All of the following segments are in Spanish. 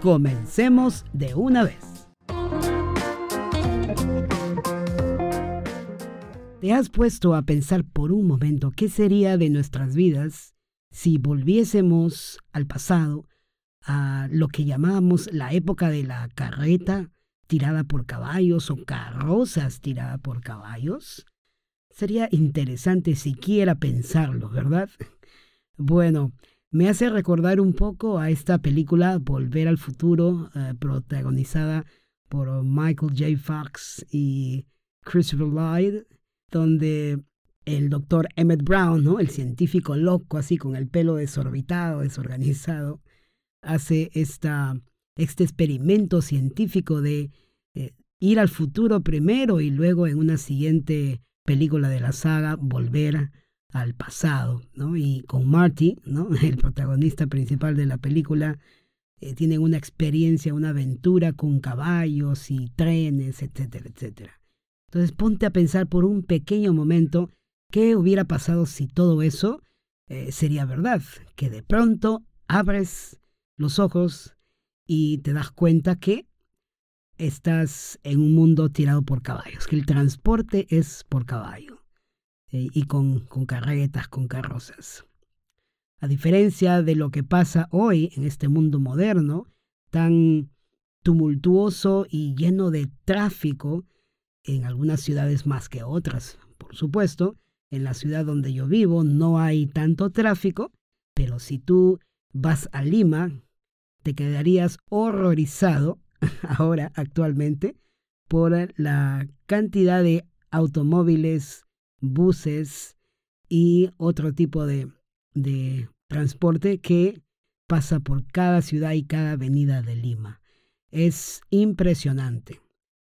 comencemos de una vez. ¿Te has puesto a pensar por un momento qué sería de nuestras vidas si volviésemos al pasado, a lo que llamamos la época de la carreta tirada por caballos o carrozas tiradas por caballos? Sería interesante siquiera pensarlo, ¿verdad? Bueno, me hace recordar un poco a esta película Volver al Futuro, eh, protagonizada por Michael J. Fox y Christopher Lloyd, donde el doctor Emmett Brown, ¿no? el científico loco, así con el pelo desorbitado, desorganizado, hace esta, este experimento científico de eh, ir al futuro primero y luego en una siguiente película de la saga volver al pasado, ¿no? Y con Marty, ¿no? El protagonista principal de la película, eh, tienen una experiencia, una aventura con caballos y trenes, etcétera, etcétera. Entonces ponte a pensar por un pequeño momento qué hubiera pasado si todo eso eh, sería verdad, que de pronto abres los ojos y te das cuenta que estás en un mundo tirado por caballos, que el transporte es por caballo eh, y con, con carretas, con carrozas. A diferencia de lo que pasa hoy en este mundo moderno, tan tumultuoso y lleno de tráfico, en algunas ciudades más que otras, por supuesto, en la ciudad donde yo vivo no hay tanto tráfico, pero si tú vas a Lima, te quedarías horrorizado ahora actualmente por la cantidad de automóviles buses y otro tipo de, de transporte que pasa por cada ciudad y cada avenida de Lima. Es impresionante.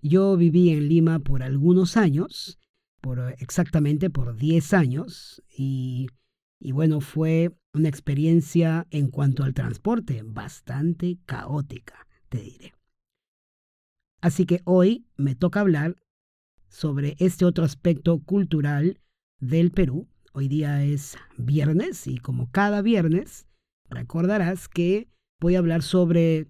Yo viví en Lima por algunos años, por exactamente por 10 años, y, y bueno, fue una experiencia en cuanto al transporte bastante caótica, te diré. Así que hoy me toca hablar sobre este otro aspecto cultural del Perú. Hoy día es viernes y como cada viernes, recordarás que voy a hablar sobre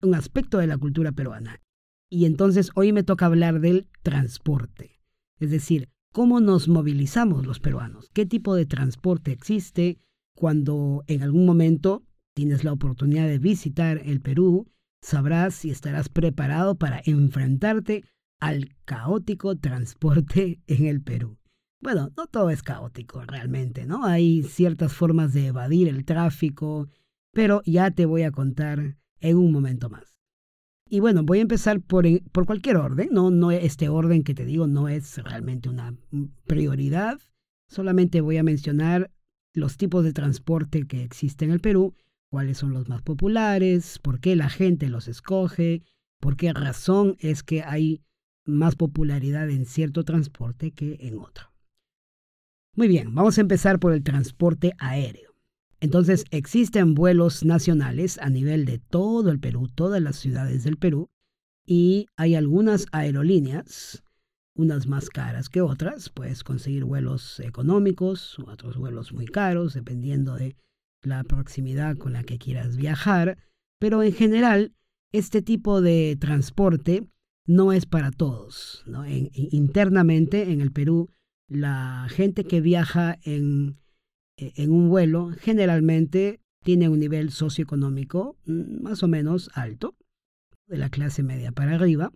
un aspecto de la cultura peruana. Y entonces hoy me toca hablar del transporte, es decir, cómo nos movilizamos los peruanos, qué tipo de transporte existe cuando en algún momento tienes la oportunidad de visitar el Perú, sabrás y estarás preparado para enfrentarte al caótico transporte en el Perú. Bueno, no todo es caótico realmente, ¿no? Hay ciertas formas de evadir el tráfico, pero ya te voy a contar en un momento más. Y bueno, voy a empezar por, por cualquier orden, ¿no? no este orden que te digo no es realmente una prioridad, solamente voy a mencionar los tipos de transporte que existen en el Perú, cuáles son los más populares, por qué la gente los escoge, por qué razón es que hay más popularidad en cierto transporte que en otro. Muy bien, vamos a empezar por el transporte aéreo. Entonces, existen vuelos nacionales a nivel de todo el Perú, todas las ciudades del Perú, y hay algunas aerolíneas, unas más caras que otras, puedes conseguir vuelos económicos, otros vuelos muy caros, dependiendo de la proximidad con la que quieras viajar, pero en general, este tipo de transporte no es para todos. internamente en el Perú, la gente que viaja en, e, en un vuelo generalmente tiene un nivel socioeconómico mm, más o menos alto, de la clase media para arriba,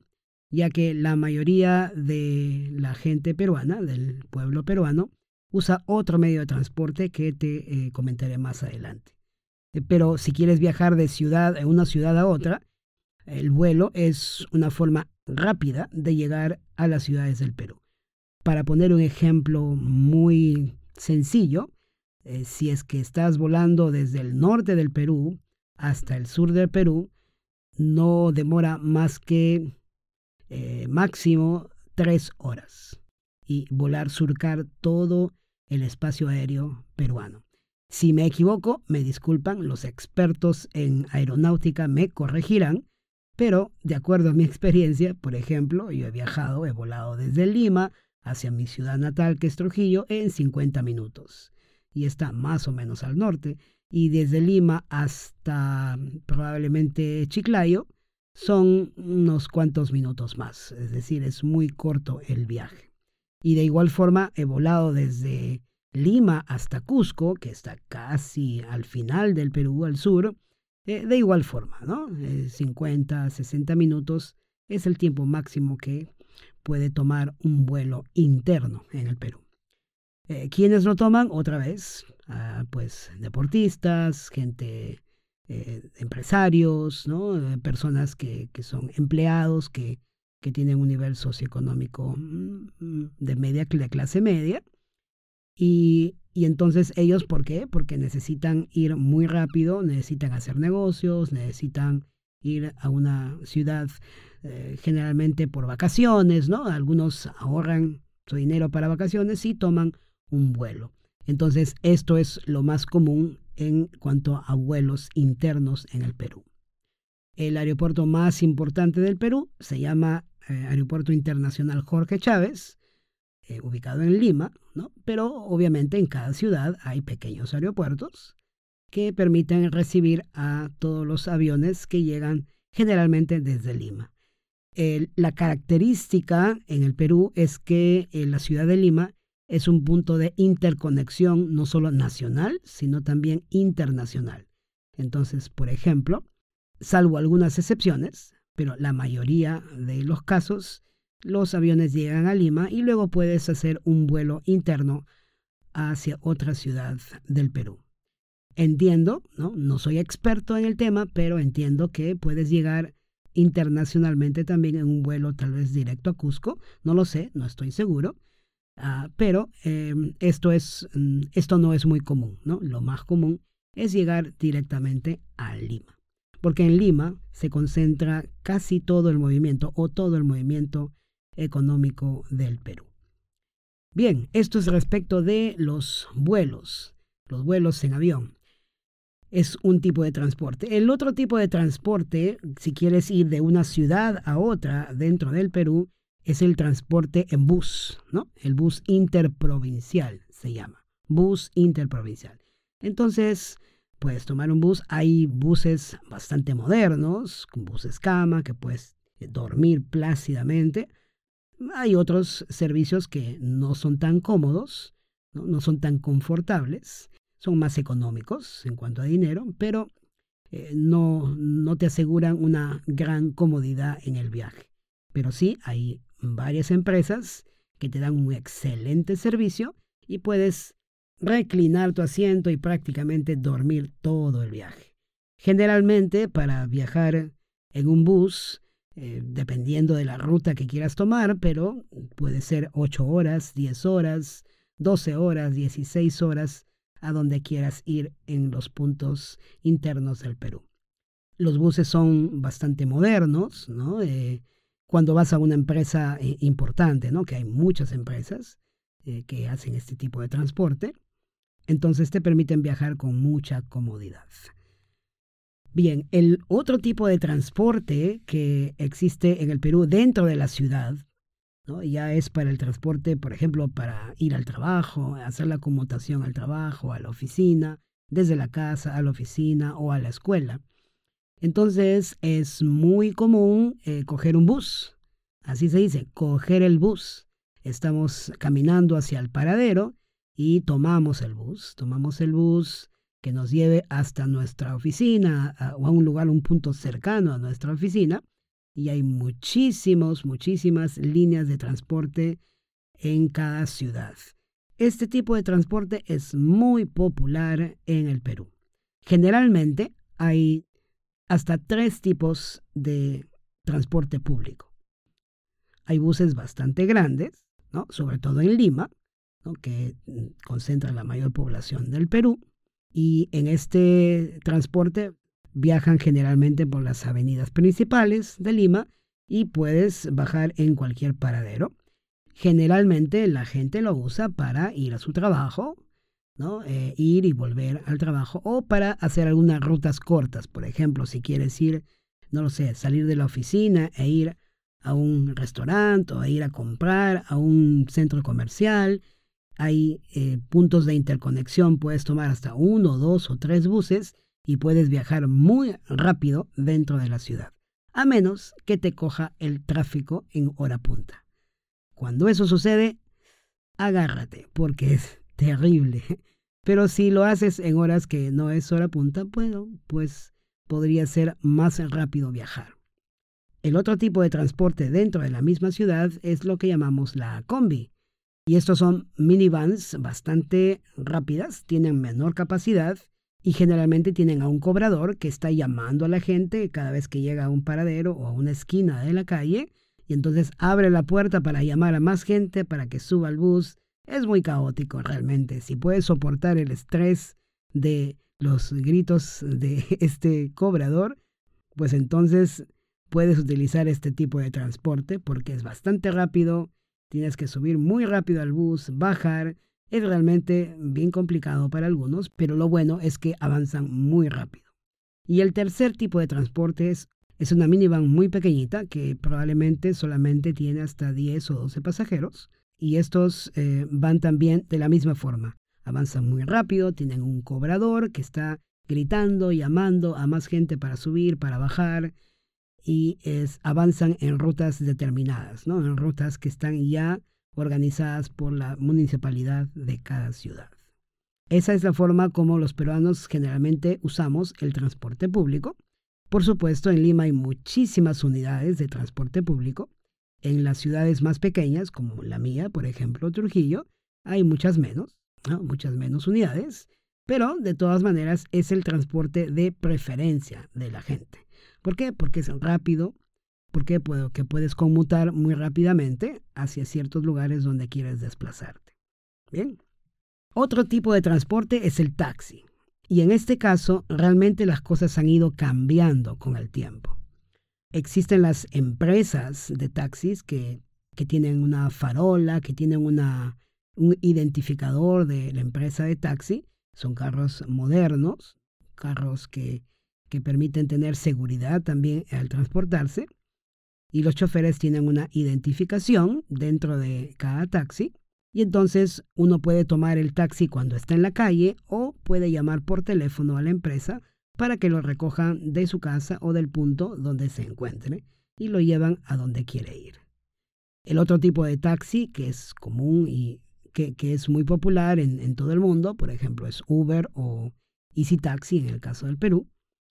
ya que la mayoría de la gente peruana, del pueblo peruano, usa otro medio de transporte que te eh, comentaré más adelante. Eh, pero si quieres viajar de ciudad, de una ciudad a otra, el vuelo es una forma rápida de llegar a las ciudades del Perú. Para poner un ejemplo muy sencillo, eh, si es que estás volando desde el norte del Perú hasta el sur del Perú, no demora más que eh, máximo tres horas y volar, surcar todo el espacio aéreo peruano. Si me equivoco, me disculpan, los expertos en aeronáutica me corregirán, pero de acuerdo a mi experiencia, por ejemplo, yo he viajado, he volado desde Lima hacia mi ciudad natal, que es Trujillo, en 50 minutos. Y está más o menos al norte. Y desde Lima hasta probablemente Chiclayo son unos cuantos minutos más. Es decir, es muy corto el viaje. Y de igual forma he volado desde Lima hasta Cusco, que está casi al final del Perú, al sur, eh, de igual forma, ¿no? 50, eh, 60 minutos es el tiempo máximo que puede tomar un vuelo interno en el Perú. Eh, ¿Quiénes lo toman? Otra vez, ah, pues deportistas, gente, empresarios, ¿no? personas que, que, son empleados, que, que tienen un nivel socioeconómico mm, mm, de media, de clase media, y, entonces ellos, ¿por qué? Porque necesitan ir muy rápido, necesitan hacer negocios, necesitan ir a una ciudad eh, generalmente por vacaciones, ¿no? Algunos ahorran su dinero para vacaciones y toman un vuelo. Entonces, esto es lo más común en cuanto a vuelos internos en el Perú. El aeropuerto más importante del Perú se llama eh, Aeropuerto Internacional Jorge Chávez, eh, ubicado en Lima, ¿no? pero obviamente en cada ciudad hay pequeños aeropuertos que permiten recibir a todos los aviones que llegan generalmente desde Lima. la característica en el Perú es que eh, la ciudad de Lima es un punto de interconexión no solo nacional, sino también internacional. Entonces, por ejemplo, salvo algunas excepciones, pero la mayoría de los casos, los aviones llegan a Lima y luego puedes hacer un vuelo interno hacia otra ciudad del Perú. Entiendo, ¿no? no soy experto en el tema, pero entiendo que puedes llegar internacionalmente también en un vuelo tal vez directo a Cusco, no lo sé, no estoy seguro, ah, pero em, esto, es, mm, esto no es muy común. Lo más común es llegar directamente a Lima, porque en Lima se concentra casi todo el movimiento o todo el movimiento económico del Perú. Bien, esto es respecto de los vuelos, los vuelos en avión. Es un tipo de transporte. El otro tipo de transporte, si quieres ir de una ciudad a otra dentro del Perú, es el transporte en bus, ¿no? El bus interprovincial se llama. Bus interprovincial. Entonces, puedes tomar un bus. Hay buses bastante modernos, con buses cama, que puedes dormir plácidamente. Hay otros servicios que no son tan cómodos, no, son tan confortables, son más económicos en cuanto a dinero, pero eh, no, no te aseguran una gran comodidad en el viaje. Pero sí hay varias empresas que te dan un excelente servicio y puedes reclinar tu asiento y prácticamente dormir todo el viaje. Generalmente para viajar en un bus eh, dependiendo de la ruta que quieras tomar, pero puede ser 8 horas, 10 horas, 12 horas, 16 horas, a donde quieras ir en los puntos internos del Perú. Los buses son bastante modernos, ¿no? Eh, cuando vas a una empresa eh, importante, ¿no? Que hay muchas empresas que hacen este tipo de transporte, entonces te permiten viajar con mucha comodidad. Bien, el otro tipo de transporte que existe en el Perú dentro de la ciudad, ya es para el transporte, por ejemplo, para ir al trabajo, hacer la conmutación al trabajo, a la oficina, desde la casa a la oficina o a la escuela. Entonces es muy común eh, coger un bus, así se dice, coger el bus. Estamos caminando hacia el paradero y tomamos el bus, tomamos el bus que nos lleve hasta nuestra oficina o a un lugar, un punto cercano a nuestra oficina. Y hay muchísimos, muchísimas líneas de transporte en cada ciudad. Este tipo de transporte es muy popular en el Perú. Generalmente hay hasta tres tipos de transporte público. Hay buses bastante grandes, ¿no? sobre todo en Lima, que concentra la mayor población del Perú. Y en este transporte viajan generalmente por las avenidas principales de Lima y puedes bajar en cualquier paradero. Generalmente la gente lo usa para ir a su trabajo, ¿no? Eh, ir y volver al trabajo o para hacer algunas rutas cortas. Por ejemplo, si quieres ir, no lo sé, salir de la oficina e ir a un restaurante o a ir a comprar a un centro comercial. Hay eh, puntos de interconexión, puedes tomar hasta uno, dos o tres buses y puedes viajar muy rápido dentro de la ciudad, a menos que te coja el tráfico en hora punta. Cuando eso sucede, agárrate, porque es terrible. Pero si lo haces en horas que no es hora punta, bueno, pues podría ser más rápido viajar. El otro tipo de transporte dentro de la misma ciudad es lo que llamamos la combi. Y estos son minivans bastante rápidas, tienen menor capacidad y generalmente tienen a un cobrador que está llamando a la gente cada vez que llega a un paradero o a una esquina de la calle y entonces abre la puerta para llamar a más gente para que suba al bus. Es muy caótico realmente. Si puedes soportar el estrés de los gritos de este cobrador, pues entonces puedes utilizar este tipo de transporte porque es bastante rápido, tienes que subir muy rápido al bus, bajar, es realmente bien complicado para algunos, pero lo bueno es que avanzan muy rápido. Y el tercer tipo de transporte es, una minivan muy pequeñita que probablemente solamente tiene hasta 10 o 12 pasajeros y estos eh, van también de la misma forma. Avanzan muy rápido, tienen un cobrador que está gritando, llamando a más gente para subir, para bajar, y avanzan en rutas determinadas, ¿no? en rutas que están ya organizadas por la municipalidad de cada ciudad. Esa es la forma como los peruanos generalmente usamos el transporte público. Por supuesto, en Lima hay muchísimas unidades de transporte público. En las ciudades más pequeñas, como la mía, por ejemplo, Trujillo, hay muchas menos, muchas menos unidades, pero de todas maneras es el transporte de preferencia de la gente. ¿Por qué? Porque es rápido, porque que puedes conmutar muy rápidamente hacia ciertos lugares donde quieres desplazarte. Bien. Otro tipo de transporte es el taxi. Y en este caso, realmente las cosas han ido cambiando con el tiempo. Existen las empresas de taxis que, que tienen una farola, que tienen una, un identificador de la empresa de taxi. Son carros modernos, carros que que permiten tener seguridad también al transportarse. Y los choferes tienen una identificación dentro de cada taxi. Y entonces uno puede tomar el taxi cuando está en la calle o puede llamar por teléfono a la empresa para que lo recojan de su casa o del punto donde se encuentre y lo llevan a donde quiere ir. El otro tipo de taxi que es común y que, es muy popular en, en todo el mundo, por ejemplo, es Uber o Easy Taxi en el caso del Perú,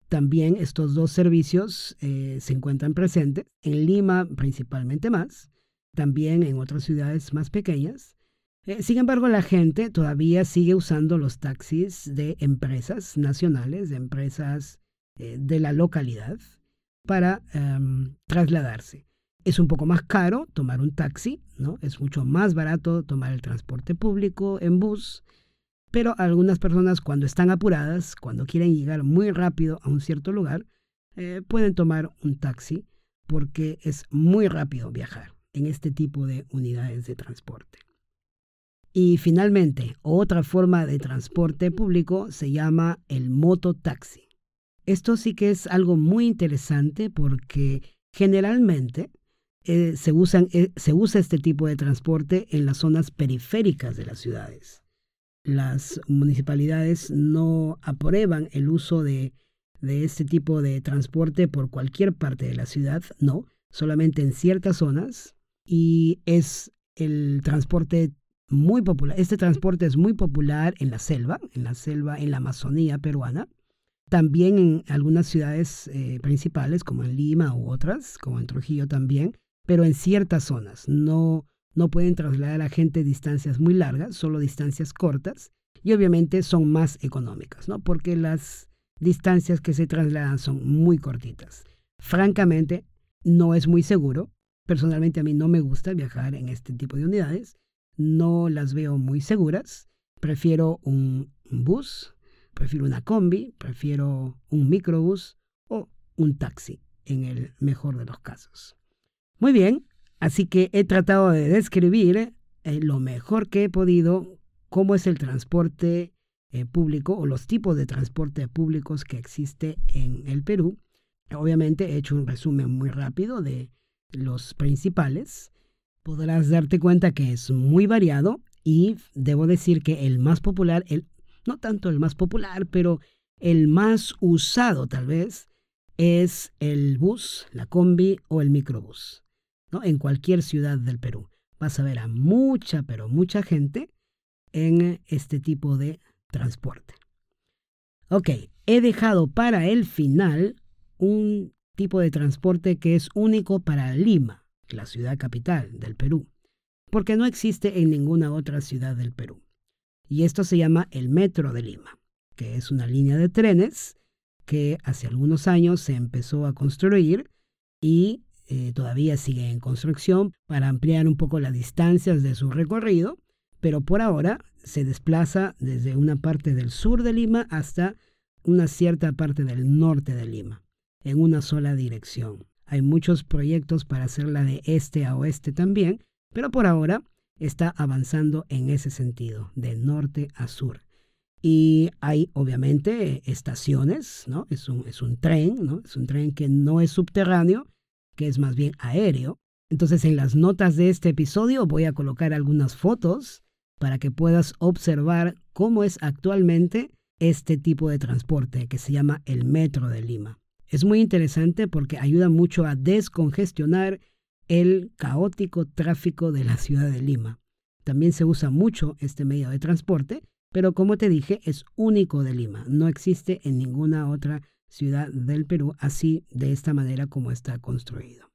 también estos dos servicios eh, se encuentran presentes en Lima principalmente más, también en otras ciudades más pequeñas. Eh, sin embargo, la gente todavía sigue usando los taxis de empresas nacionales, de empresas eh, de la localidad, para em, trasladarse. Es un poco más caro tomar un taxi, ¿no? Es mucho más barato tomar el transporte público en bus pero algunas personas cuando están apuradas, cuando quieren llegar muy rápido a un cierto lugar, eh, pueden tomar un taxi porque es muy rápido viajar en este tipo de unidades de transporte. Y finalmente, otra forma de transporte público se llama el mototaxi. Esto sí que es algo muy interesante porque generalmente eh, eh, se usa este tipo de transporte en las zonas periféricas de las ciudades las municipalidades no aprueban el uso de, de este tipo de transporte por cualquier parte de la ciudad, no, solamente en ciertas zonas y es el transporte muy popular. Este transporte es muy popular en la selva, en la selva, en la Amazonía peruana, también en algunas ciudades eh, principales como en Lima u otras, como en Trujillo también, pero en ciertas zonas, no no pueden trasladar a gente distancias muy largas, solo distancias cortas, y obviamente son más económicas, ¿no? Porque las distancias que se trasladan son muy cortitas. Francamente, no es muy seguro. Personalmente a mí no me gusta viajar en este tipo de unidades. No las veo muy seguras. Prefiero un bus, prefiero una combi, prefiero un microbús o un taxi, en el mejor de los casos. Muy bien, así que he tratado de describir eh, lo mejor que he podido cómo es el transporte eh, público o los tipos de transporte públicos que existe en el Perú. Obviamente he hecho un resumen muy rápido de los principales. Podrás darte cuenta que es muy variado y debo decir que el más popular, el, no tanto el más popular, pero el más usado tal vez, es el bus, la combi o el microbús. En cualquier ciudad del Perú vas a ver a mucha, pero mucha gente en este tipo de transporte. Ok, he dejado para el final un tipo de transporte que es único para Lima, la ciudad capital del Perú, porque no existe en ninguna otra ciudad del Perú. Y esto se llama el Metro de Lima, que es una línea de trenes que hace algunos años se empezó a construir y eh, todavía sigue en construcción para ampliar un poco las distancias de su recorrido, pero por ahora se desplaza desde una parte del sur de Lima hasta una cierta parte del norte de Lima, en una sola dirección. Hay muchos proyectos para hacerla de este a oeste también, pero por ahora está avanzando en ese sentido, de norte a sur. Y hay obviamente estaciones, ¿no? Es un, es un tren, ¿no? Es un tren que no es subterráneo, que es más bien aéreo. Entonces en las notas de este episodio voy a colocar algunas fotos para que puedas observar cómo es actualmente este tipo de transporte que se llama el Metro de Lima. Es muy interesante porque ayuda mucho a descongestionar el caótico tráfico de la ciudad de Lima. También se usa mucho este medio de transporte pero como te dije, es único de Lima. No existe en ninguna otra ciudad del Perú así de esta manera como está construido.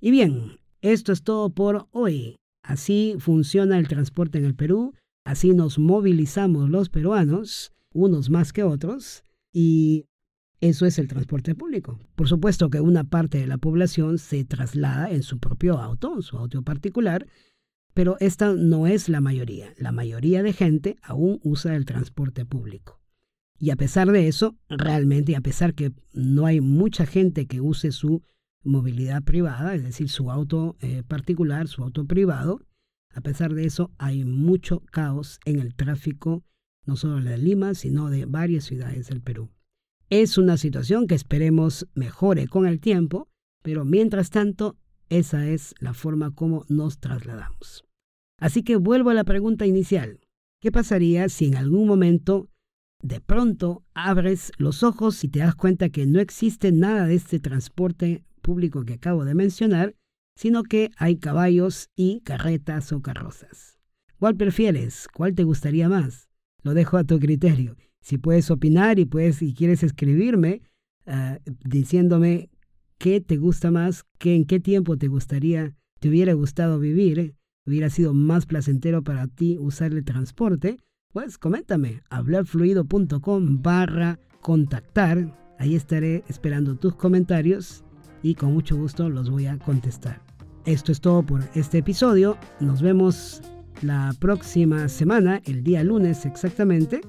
Y bien, esto es todo por hoy. Así funciona el transporte en el Perú, así nos movilizamos los peruanos, unos más que otros, y eso es el transporte público. Por supuesto que una parte de la población se traslada en su propio auto, en su auto particular, pero esta no es la mayoría. La mayoría de gente aún usa el transporte público. Y a pesar de eso, realmente, a pesar que no hay mucha gente que use su movilidad privada, es decir, su auto eh, particular, su auto privado, a pesar de eso hay mucho caos en el tráfico, no solo de Lima, sino de varias ciudades del Perú. Es una situación que esperemos mejore con el tiempo, pero mientras tanto, esa es la forma como nos trasladamos. Así que vuelvo a la pregunta inicial. ¿Qué pasaría si en algún momento de pronto abres los ojos y te das cuenta que no existe nada de este transporte público que acabo de mencionar, sino que hay caballos y carretas o carrozas? ¿Cuál prefieres? ¿Cuál te gustaría más? Lo dejo a tu criterio. Si puedes opinar y puedes y quieres escribirme ah, diciéndome qué te gusta más, qué en qué tiempo te gustaría, te hubiera gustado vivir, hubiera sido más placentero para ti usar el transporte, pues coméntame, hablarfluido.com barra contactar. Ahí estaré esperando tus comentarios y con mucho gusto los voy a contestar. Esto es todo por este episodio. Nos vemos la próxima semana, el día lunes exactamente.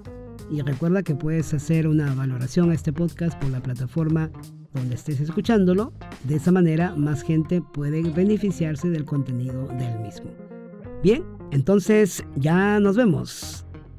Y recuerda que puedes hacer una valoración a este podcast por la plataforma donde estés escuchándolo. De esa manera más gente puede beneficiarse del contenido del mismo. Bien, entonces ya nos vemos.